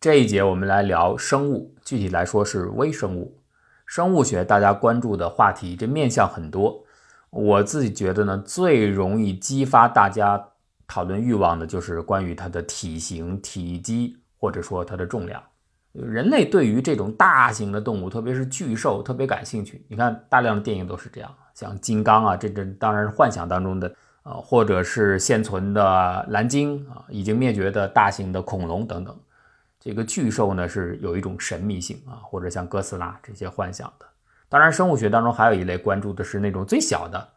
这一节我们来聊生物，具体来说是微生物。生物学大家关注的话题，这面向很多。我自己觉得呢，最容易激发大家讨论欲望的就是关于它的体型、体积，或者说它的重量。人类对于这种大型的动物，特别是巨兽，特别感兴趣。你看，大量的电影都是这样，像金刚啊，这这当然是幻想当中的啊，或者是现存的蓝鲸啊，已经灭绝的大型的恐龙等等。这个巨兽呢是有一种神秘性啊，或者像哥斯拉这些幻想的。当然，生物学当中还有一类关注的是那种最小的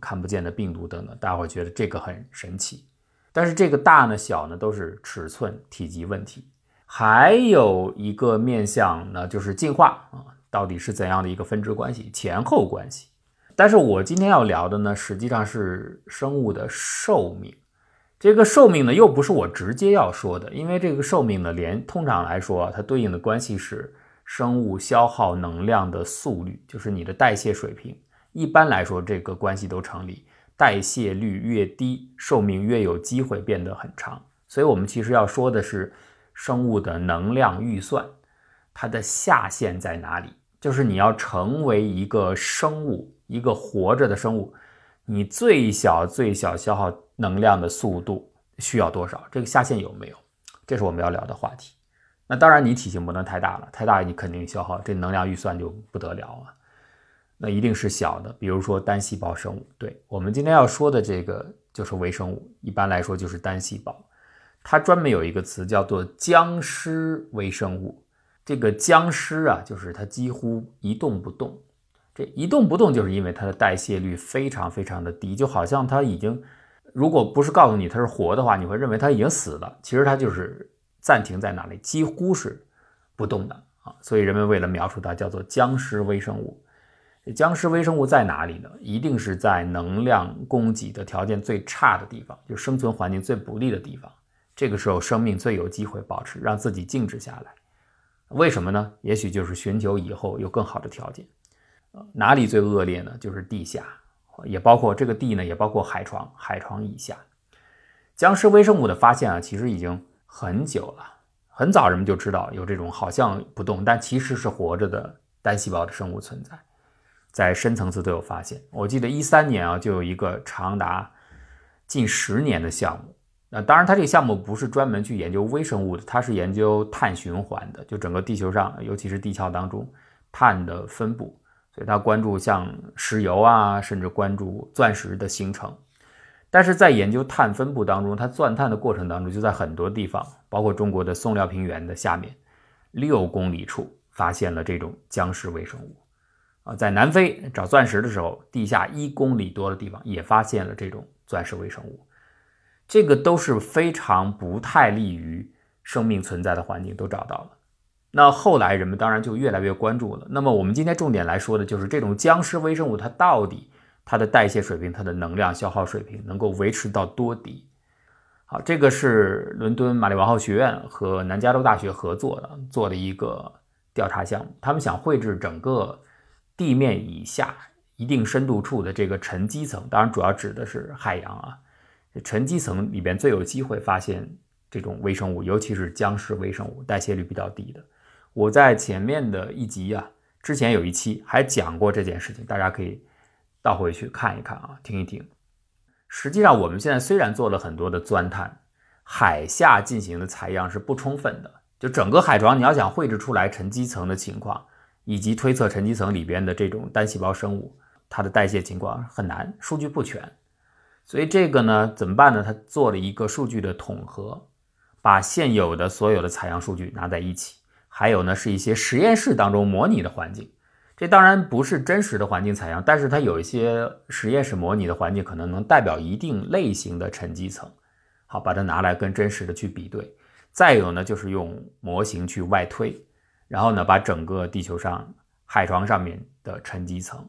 看不见的病毒等等，大家会觉得这个很神奇。但是这个大呢、小呢都是尺寸、体积问题。还有一个面向呢，就是进化啊，到底是怎样的一个分支关系、前后关系？但是我今天要聊的呢，实际上是生物的寿命。这个寿命呢，又不是我直接要说的，因为这个寿命呢，连通常来说，它对应的关系是生物消耗能量的速率，就是你的代谢水平。一般来说，这个关系都成立，代谢率越低，寿命越有机会变得很长。所以，我们其实要说的是。生物的能量预算，它的下限在哪里？就是你要成为一个生物，一个活着的生物，你最小最小消耗能量的速度需要多少？这个下限有没有？这是我们要聊的话题。那当然，你体型不能太大了，太大你肯定消耗这能量预算就不得了啊。那一定是小的，比如说单细胞生物。对我们今天要说的这个就是微生物，一般来说就是单细胞。它专门有一个词叫做僵尸微生物，这个僵尸啊，就是它几乎一动不动。这一动不动，就是因为它的代谢率非常非常的低，就好像它已经，如果不是告诉你它是活的话，你会认为它已经死了。其实它就是暂停在那里，几乎是不动的啊。所以人们为了描述它，叫做僵尸微生物。僵尸微生物在哪里呢？一定是在能量供给的条件最差的地方，就生存环境最不利的地方。这个时候，生命最有机会保持，让自己静止下来。为什么呢？也许就是寻求以后有更好的条件。哪里最恶劣呢？就是地下，也包括这个地呢，也包括海床，海床以下。僵尸微生物的发现啊，其实已经很久了。很早人们就知道有这种好像不动，但其实是活着的单细胞的生物存在，在深层次都有发现。我记得一三年啊，就有一个长达近十年的项目。那当然，它这个项目不是专门去研究微生物的，它是研究碳循环的，就整个地球上，尤其是地壳当中碳的分布，所以它关注像石油啊，甚至关注钻石的形成。但是在研究碳分布当中，它钻探的过程当中，就在很多地方，包括中国的松辽平原的下面六公里处，发现了这种僵尸微生物。啊，在南非找钻石的时候，地下一公里多的地方也发现了这种钻石微生物。这个都是非常不太利于生命存在的环境，都找到了。那后来人们当然就越来越关注了。那么我们今天重点来说的就是这种僵尸微生物，它到底它的代谢水平、它的能量消耗水平能够维持到多低？好，这个是伦敦玛丽王后学院和南加州大学合作的做的一个调查项目。他们想绘制整个地面以下一定深度处的这个沉积层，当然主要指的是海洋啊。沉积层里边最有机会发现这种微生物，尤其是僵尸微生物，代谢率比较低的。我在前面的一集啊，之前有一期还讲过这件事情，大家可以倒回去看一看啊，听一听。实际上，我们现在虽然做了很多的钻探，海下进行的采样是不充分的，就整个海床你要想绘制出来沉积层的情况，以及推测沉积层里边的这种单细胞生物它的代谢情况很难，数据不全。所以这个呢，怎么办呢？他做了一个数据的统合，把现有的所有的采样数据拿在一起，还有呢是一些实验室当中模拟的环境。这当然不是真实的环境采样，但是它有一些实验室模拟的环境，可能能代表一定类型的沉积层。好，把它拿来跟真实的去比对。再有呢，就是用模型去外推，然后呢，把整个地球上海床上面的沉积层。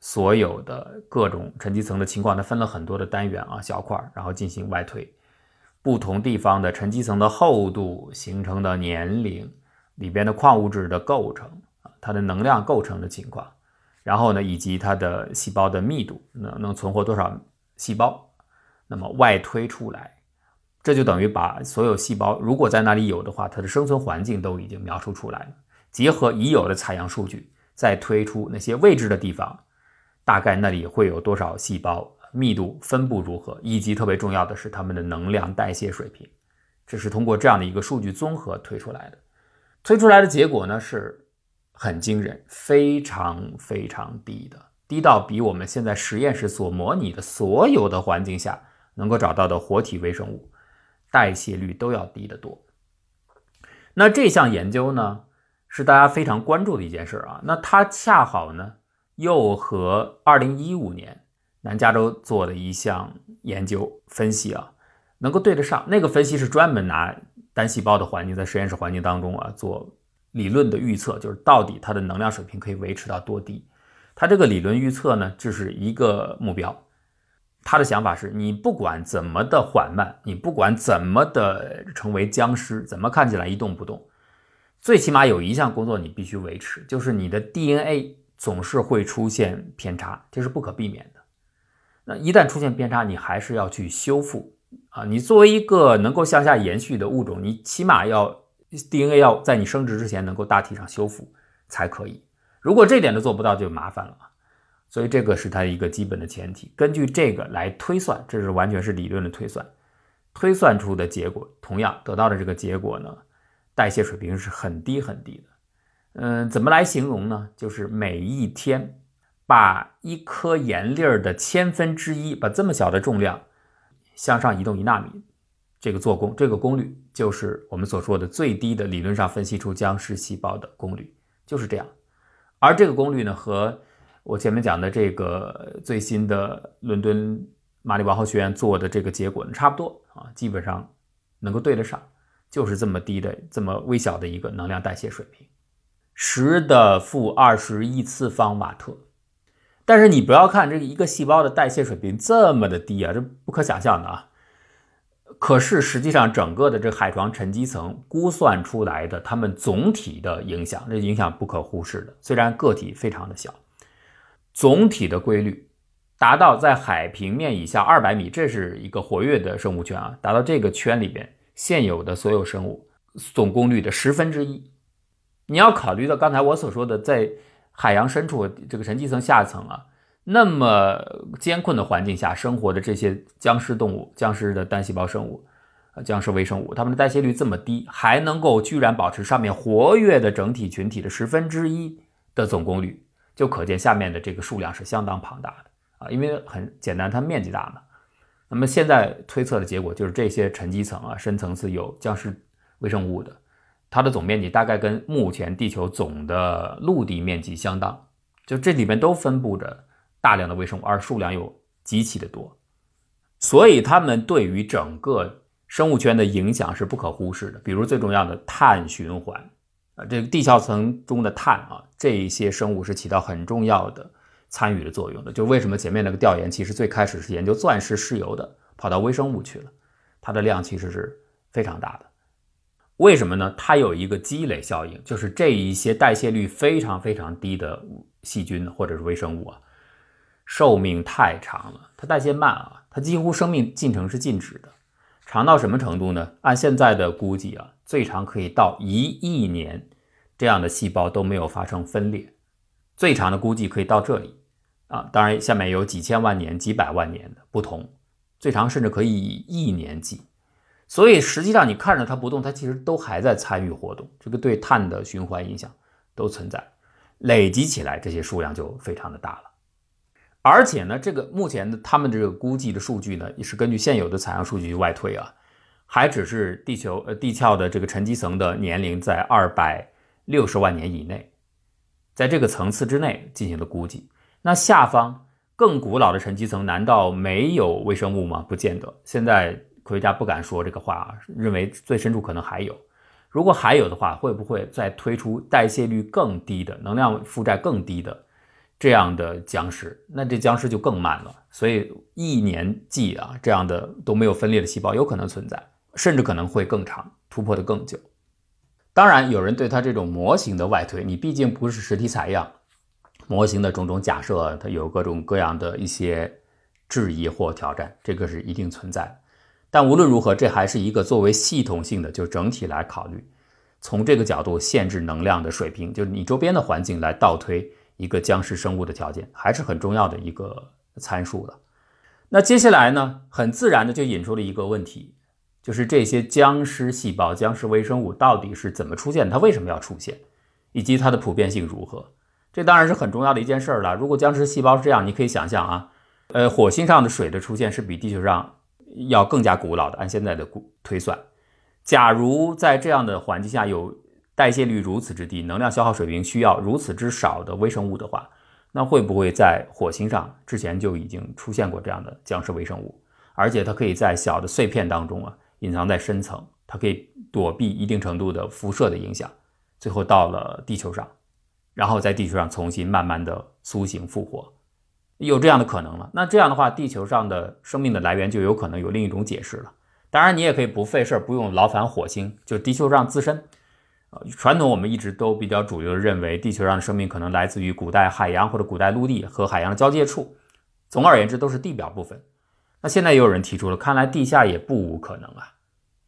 所有的各种沉积层的情况，它分了很多的单元啊小块，然后进行外推，不同地方的沉积层的厚度、形成的年龄、里边的矿物质的构成啊，它的能量构成的情况，然后呢，以及它的细胞的密度，能能存活多少细胞，那么外推出来，这就等于把所有细胞如果在那里有的话，它的生存环境都已经描述出来了。结合已有的采样数据，再推出那些未知的地方，大概那里会有多少细胞，密度分布如何，以及特别重要的是它们的能量代谢水平。这是通过这样的一个数据综合推出来的。推出来的结果呢是很惊人，非常非常低的，低到比我们现在实验室所模拟的所有的环境下能够找到的活体微生物。代谢率都要低得多。那这项研究呢，是大家非常关注的一件事啊。那它恰好呢，又和2015年南加州做的一项研究分析啊，能够对得上。那个分析是专门拿单细胞的环境在实验室环境当中啊做理论的预测，就是到底它的能量水平可以维持到多低。它这个理论预测呢，就是一个目标。他的想法是你不管怎么的缓慢，你不管怎么的成为僵尸，怎么看起来一动不动，最起码有一项工作你必须维持，就是你的 DNA 总是会出现偏差，这是不可避免的。那一旦出现偏差，你还是要去修复啊！你作为一个能够向下延续的物种，你起码要 DNA 要在你生殖之前能够大体上修复才可以。如果这点都做不到，就麻烦了。所以这个是它一个基本的前提，根据这个来推算，这是完全是理论的推算，推算出的结果，同样得到的这个结果呢，代谢水平是很低很低的。嗯，怎么来形容呢？就是每一天把一颗盐粒儿的千分之一，把这么小的重量向上移动一纳米，这个做功，这个功率就是我们所说的最低的理论上分析出僵尸细胞的功率，就是这样。而这个功率呢和我前面讲的这个最新的伦敦玛丽王后学院做的这个结果呢，差不多啊，基本上能够对得上，就是这么低的、这么微小的一个能量代谢水平，十的负二十一次方瓦特。但是你不要看这一个细胞的代谢水平这么的低啊，这不可想象的啊。可是实际上，整个的这海床沉积层估算出来的它们总体的影响，这影响不可忽视的，虽然个体非常的小。总体的规律达到在海平面以下二百米，这是一个活跃的生物圈啊。达到这个圈里边现有的所有生物总功率的十分之一。你要考虑到刚才我所说的，在海洋深处这个沉积层下层啊，那么艰困的环境下生活的这些僵尸动物、僵尸的单细胞生物、僵尸微生物，它们的代谢率这么低，还能够居然保持上面活跃的整体群体的十分之一的总功率。就可见下面的这个数量是相当庞大的啊，因为很简单，它面积大嘛。那么现在推测的结果就是这些沉积层啊，深层次有僵尸微生物的，它的总面积大概跟目前地球总的陆地面积相当，就这里面都分布着大量的微生物，而数量又极其的多，所以它们对于整个生物圈的影响是不可忽视的。比如最重要的碳循环。啊，这个地壳层中的碳啊，这一些生物是起到很重要的参与的作用的。就为什么前面那个调研其实最开始是研究钻石、石油的，跑到微生物去了，它的量其实是非常大的。为什么呢？它有一个积累效应，就是这一些代谢率非常非常低的细菌或者是微生物啊，寿命太长了，它代谢慢啊，它几乎生命进程是静止的。长到什么程度呢？按现在的估计啊，最长可以到一亿年，这样的细胞都没有发生分裂。最长的估计可以到这里啊，当然下面有几千万年、几百万年的不同，最长甚至可以以亿年计。所以实际上你看着它不动，它其实都还在参与活动，这个对碳的循环影响都存在，累积起来这些数量就非常的大了。而且呢，这个目前的他们这个估计的数据呢，也是根据现有的采样数据外推啊，还只是地球呃地壳的这个沉积层的年龄在二百六十万年以内，在这个层次之内进行的估计。那下方更古老的沉积层难道没有微生物吗？不见得。现在科学家不敢说这个话，认为最深处可能还有。如果还有的话，会不会再推出代谢率更低的、能量负债更低的？这样的僵尸，那这僵尸就更慢了。所以一年计啊，这样的都没有分裂的细胞有可能存在，甚至可能会更长，突破的更久。当然，有人对它这种模型的外推，你毕竟不是实体采样，模型的种种假设，它有各种各样的一些质疑或挑战，这个是一定存在。但无论如何，这还是一个作为系统性的，就整体来考虑，从这个角度限制能量的水平，就是你周边的环境来倒推一个僵尸生物的条件，还是很重要的一个参数了。那接下来呢，很自然的就引出了一个问题，就是这些僵尸细胞、僵尸微生物到底是怎么出现？它为什么要出现？以及它的普遍性如何？这当然是很重要的一件事儿了。如果僵尸细胞是这样，你可以想象啊，呃，火星上的水的出现是比地球上要更加古老的。按现在的估推算，假如在这样的环境下有代谢率如此之低、能量消耗水平需要如此之少的微生物的话，那会不会在火星上之前就已经出现过这样的僵尸微生物？而且它可以在小的碎片当中啊，隐藏在深层，它可以躲避一定程度的辐射的影响，最后到了地球上。然后在地球上重新慢慢的苏醒复活，有这样的可能了。那这样的话，地球上的生命的来源就有可能有另一种解释了。当然，你也可以不费事儿，不用劳烦火星，就地球上自身。呃，传统我们一直都比较主流的认为，地球上的生命可能来自于古代海洋或者古代陆地和海洋的交界处。总而言之，都是地表部分。那现在也有人提出了，看来地下也不无可能啊，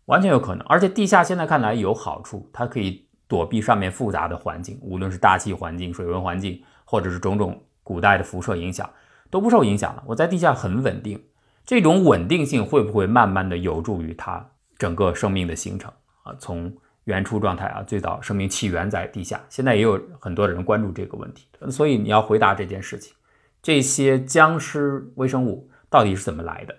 完全有可能。而且地下现在看来有好处，它可以。躲避上面复杂的环境，无论是大气环境、水文环境，或者是种种古代的辐射影响，都不受影响了。我在地下很稳定，这种稳定性会不会慢慢的有助于它整个生命的形成啊？从原初状态啊，最早生命起源在地下，现在也有很多人关注这个问题。所以你要回答这件事情，这些僵尸微生物到底是怎么来的？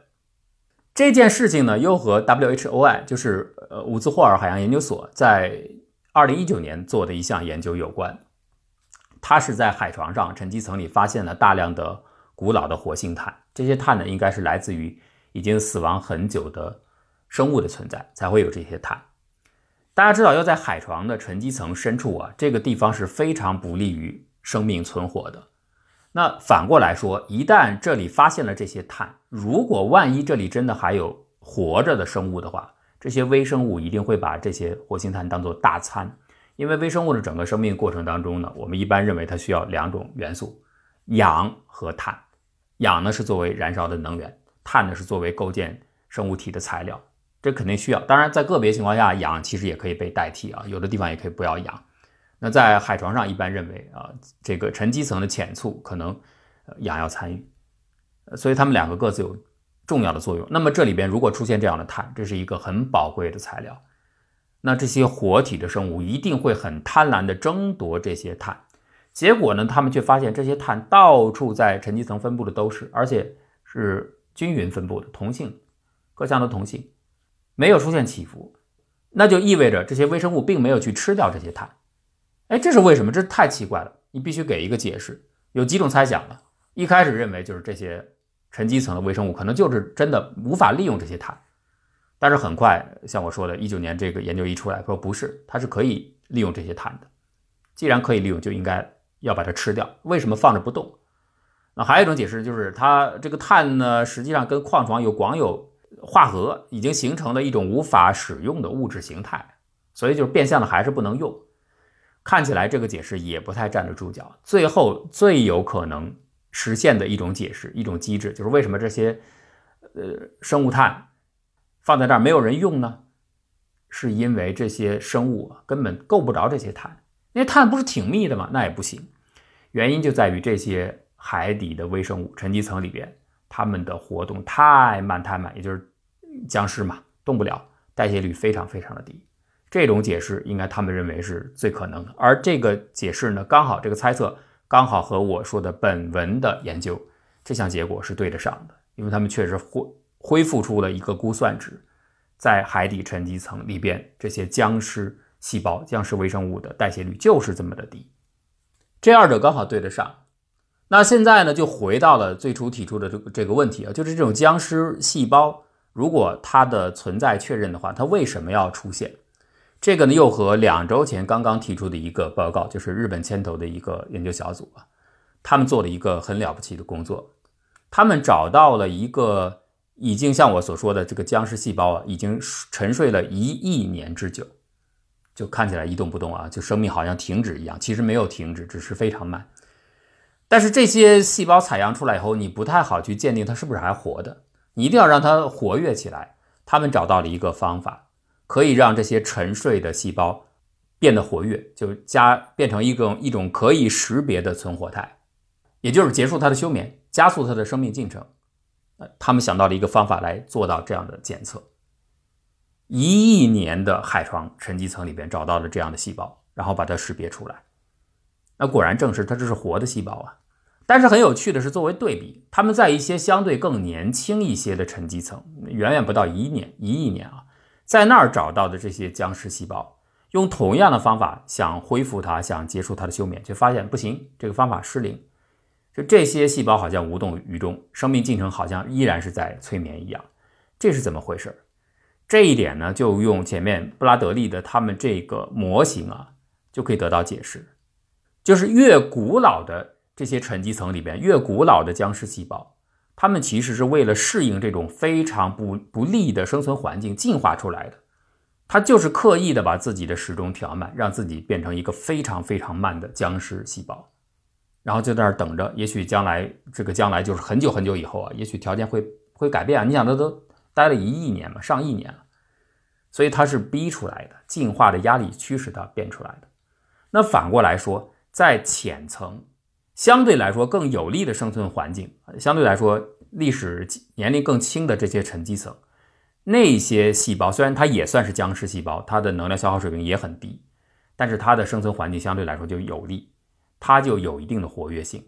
这件事情呢，又和 WHOI，就是呃伍兹霍尔海洋研究所在。二零一九年做的一项研究有关，他是在海床上沉积层里发现了大量的古老的活性炭，这些碳呢应该是来自于已经死亡很久的生物的存在才会有这些碳。大家知道，要在海床的沉积层深处啊，这个地方是非常不利于生命存活的。那反过来说，一旦这里发现了这些碳，如果万一这里真的还有活着的生物的话，这些微生物一定会把这些活性炭当做大餐，因为微生物的整个生命过程当中呢，我们一般认为它需要两种元素，氧和碳。氧呢是作为燃烧的能源，碳呢是作为构建生物体的材料。这肯定需要。当然，在个别情况下，氧其实也可以被代替啊，有的地方也可以不要氧。那在海床上，一般认为啊，这个沉积层的浅处可能氧要参与，所以它们两个各自有。重要的作用。那么这里边如果出现这样的碳，这是一个很宝贵的材料。那这些活体的生物一定会很贪婪地争夺这些碳。结果呢，他们却发现这些碳到处在沉积层分布的都是，而且是均匀分布的，同性，各项都同性，没有出现起伏。那就意味着这些微生物并没有去吃掉这些碳。哎，这是为什么？这太奇怪了。你必须给一个解释。有几种猜想了。一开始认为就是这些。沉积层的微生物可能就是真的无法利用这些碳，但是很快，像我说的，一九年这个研究一出来，说不是，它是可以利用这些碳的。既然可以利用，就应该要把它吃掉。为什么放着不动？那还有一种解释就是，它这个碳呢，实际上跟矿床有广有化合，已经形成了一种无法使用的物质形态，所以就是变相的还是不能用。看起来这个解释也不太站得住脚。最后最有可能。实现的一种解释，一种机制，就是为什么这些呃生物碳放在这儿没有人用呢？是因为这些生物根本够不着这些碳，那碳不是挺密的吗？那也不行。原因就在于这些海底的微生物、沉积层里边，它们的活动太慢太慢，也就是僵尸嘛，动不了，代谢率非常非常的低。这种解释应该他们认为是最可能的，而这个解释呢，刚好这个猜测。刚好和我说的本文的研究这项结果是对得上的，因为他们确实恢恢复出了一个估算值，在海底沉积层里边，这些僵尸细胞、僵尸微生物的代谢率就是这么的低，这二者刚好对得上。那现在呢，就回到了最初提出的这个这个问题啊，就是这种僵尸细胞，如果它的存在确认的话，它为什么要出现？这个呢，又和两周前刚刚提出的一个报告，就是日本牵头的一个研究小组啊，他们做了一个很了不起的工作，他们找到了一个已经像我所说的这个僵尸细胞啊，已经沉睡了一亿年之久，就看起来一动不动啊，就生命好像停止一样，其实没有停止，只是非常慢。但是这些细胞采样出来以后，你不太好去鉴定它是不是还活的，你一定要让它活跃起来。他们找到了一个方法，可以让这些沉睡的细胞变得活跃，就加变成一种一种可以识别的存活态，也就是结束它的休眠，加速它的生命进程。呃，他们想到了一个方法来做到这样的检测。一亿年的海床沉积层里边找到了这样的细胞，然后把它识别出来。那果然证实它这是活的细胞啊。但是很有趣的是，作为对比，他们在一些相对更年轻一些的沉积层，远远不到一年一亿年啊，在那儿找到的这些僵尸细胞，用同样的方法想恢复它，想结束它的休眠，却发现不行，这个方法失灵。就这些细胞好像无动于衷，生命进程好像依然是在催眠一样，这是怎么回事？这一点呢，就用前面布拉德利的他们这个模型啊，就可以得到解释，就是越古老的。这些沉积层里边越古老的僵尸细胞，它们其实是为了适应这种非常不不利的生存环境进化出来的。它就是刻意的把自己的时钟调慢，让自己变成一个非常非常慢的僵尸细胞，然后就在那儿等着。也许将来这个将来就是很久很久以后啊，也许条件会会改变啊。你想，它都待了一亿年嘛，上亿年了，所以它是逼出来的，进化的压力驱使它变出来的。那反过来说，在浅层。相对来说更有利的生存环境，相对来说历史年龄更轻的这些沉积层，那些细胞虽然它也算是僵尸细胞，它的能量消耗水平也很低，但是它的生存环境相对来说就有利，它就有一定的活跃性。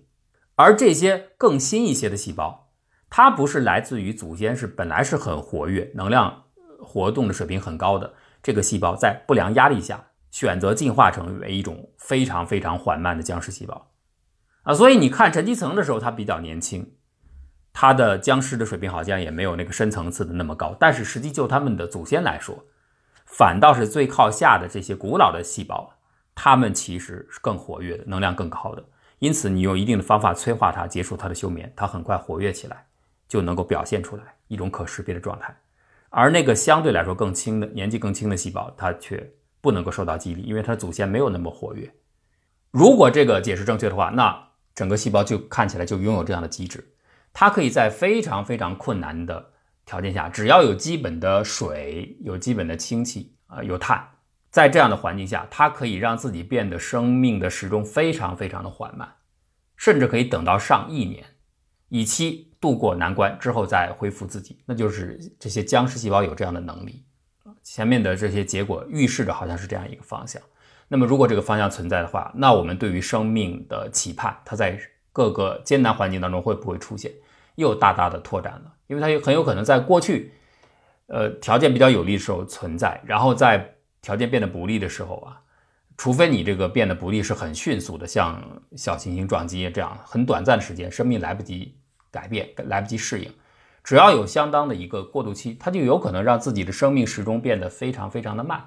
而这些更新一些的细胞，它不是来自于祖先是本来是很活跃、能量活动的水平很高的这个细胞，在不良压力下选择进化成为一种非常非常缓慢的僵尸细胞。啊，所以你看沉积层的时候，它比较年轻，它的僵尸的水平好像也没有那个深层次的那么高。但是实际就他们的祖先来说，反倒是最靠下的这些古老的细胞，它们其实是更活跃的，能量更高的。因此，你用一定的方法催化它，结束它的休眠，它很快活跃起来，就能够表现出来一种可识别的状态。而那个相对来说更轻的、年纪更轻的细胞，它却不能够受到激励，因为它的祖先没有那么活跃。如果这个解释正确的话，那整个细胞就看起来就拥有这样的机制，它可以在非常非常困难的条件下，只要有基本的水、有基本的氢气啊、有碳，在这样的环境下，它可以让自己变得生命的时钟非常非常的缓慢，甚至可以等到上亿年，以期度过难关之后再恢复自己。那就是这些僵尸细胞有这样的能力前面的这些结果预示着好像是这样一个方向。那么，如果这个方向存在的话，那我们对于生命的期盼，它在各个艰难环境当中会不会出现，又大大的拓展了？因为它有很有可能在过去，呃，条件比较有利的时候存在，然后在条件变得不利的时候啊，除非你这个变得不利是很迅速的，像小行星撞击这样很短暂的时间，生命来不及改变，来不及适应，只要有相当的一个过渡期，它就有可能让自己的生命时钟变得非常非常的慢。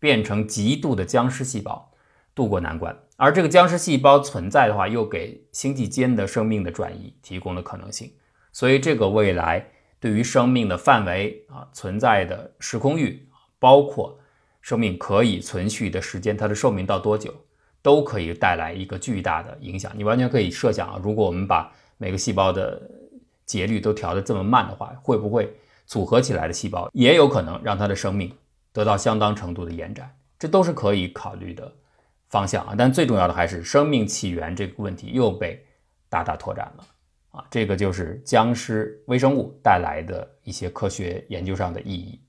变成极度的僵尸细胞，渡过难关。而这个僵尸细胞存在的话，又给星际间的生命的转移提供了可能性。所以，这个未来对于生命的范围啊，存在的时空域，包括生命可以存续的时间，它的寿命到多久，都可以带来一个巨大的影响。你完全可以设想啊，如果我们把每个细胞的节律都调得这么慢的话，会不会组合起来的细胞也有可能让它的生命？得到相当程度的延展，这都是可以考虑的方向啊。但最重要的还是生命起源这个问题又被大大拓展了啊。这个就是僵尸微生物带来的一些科学研究上的意义。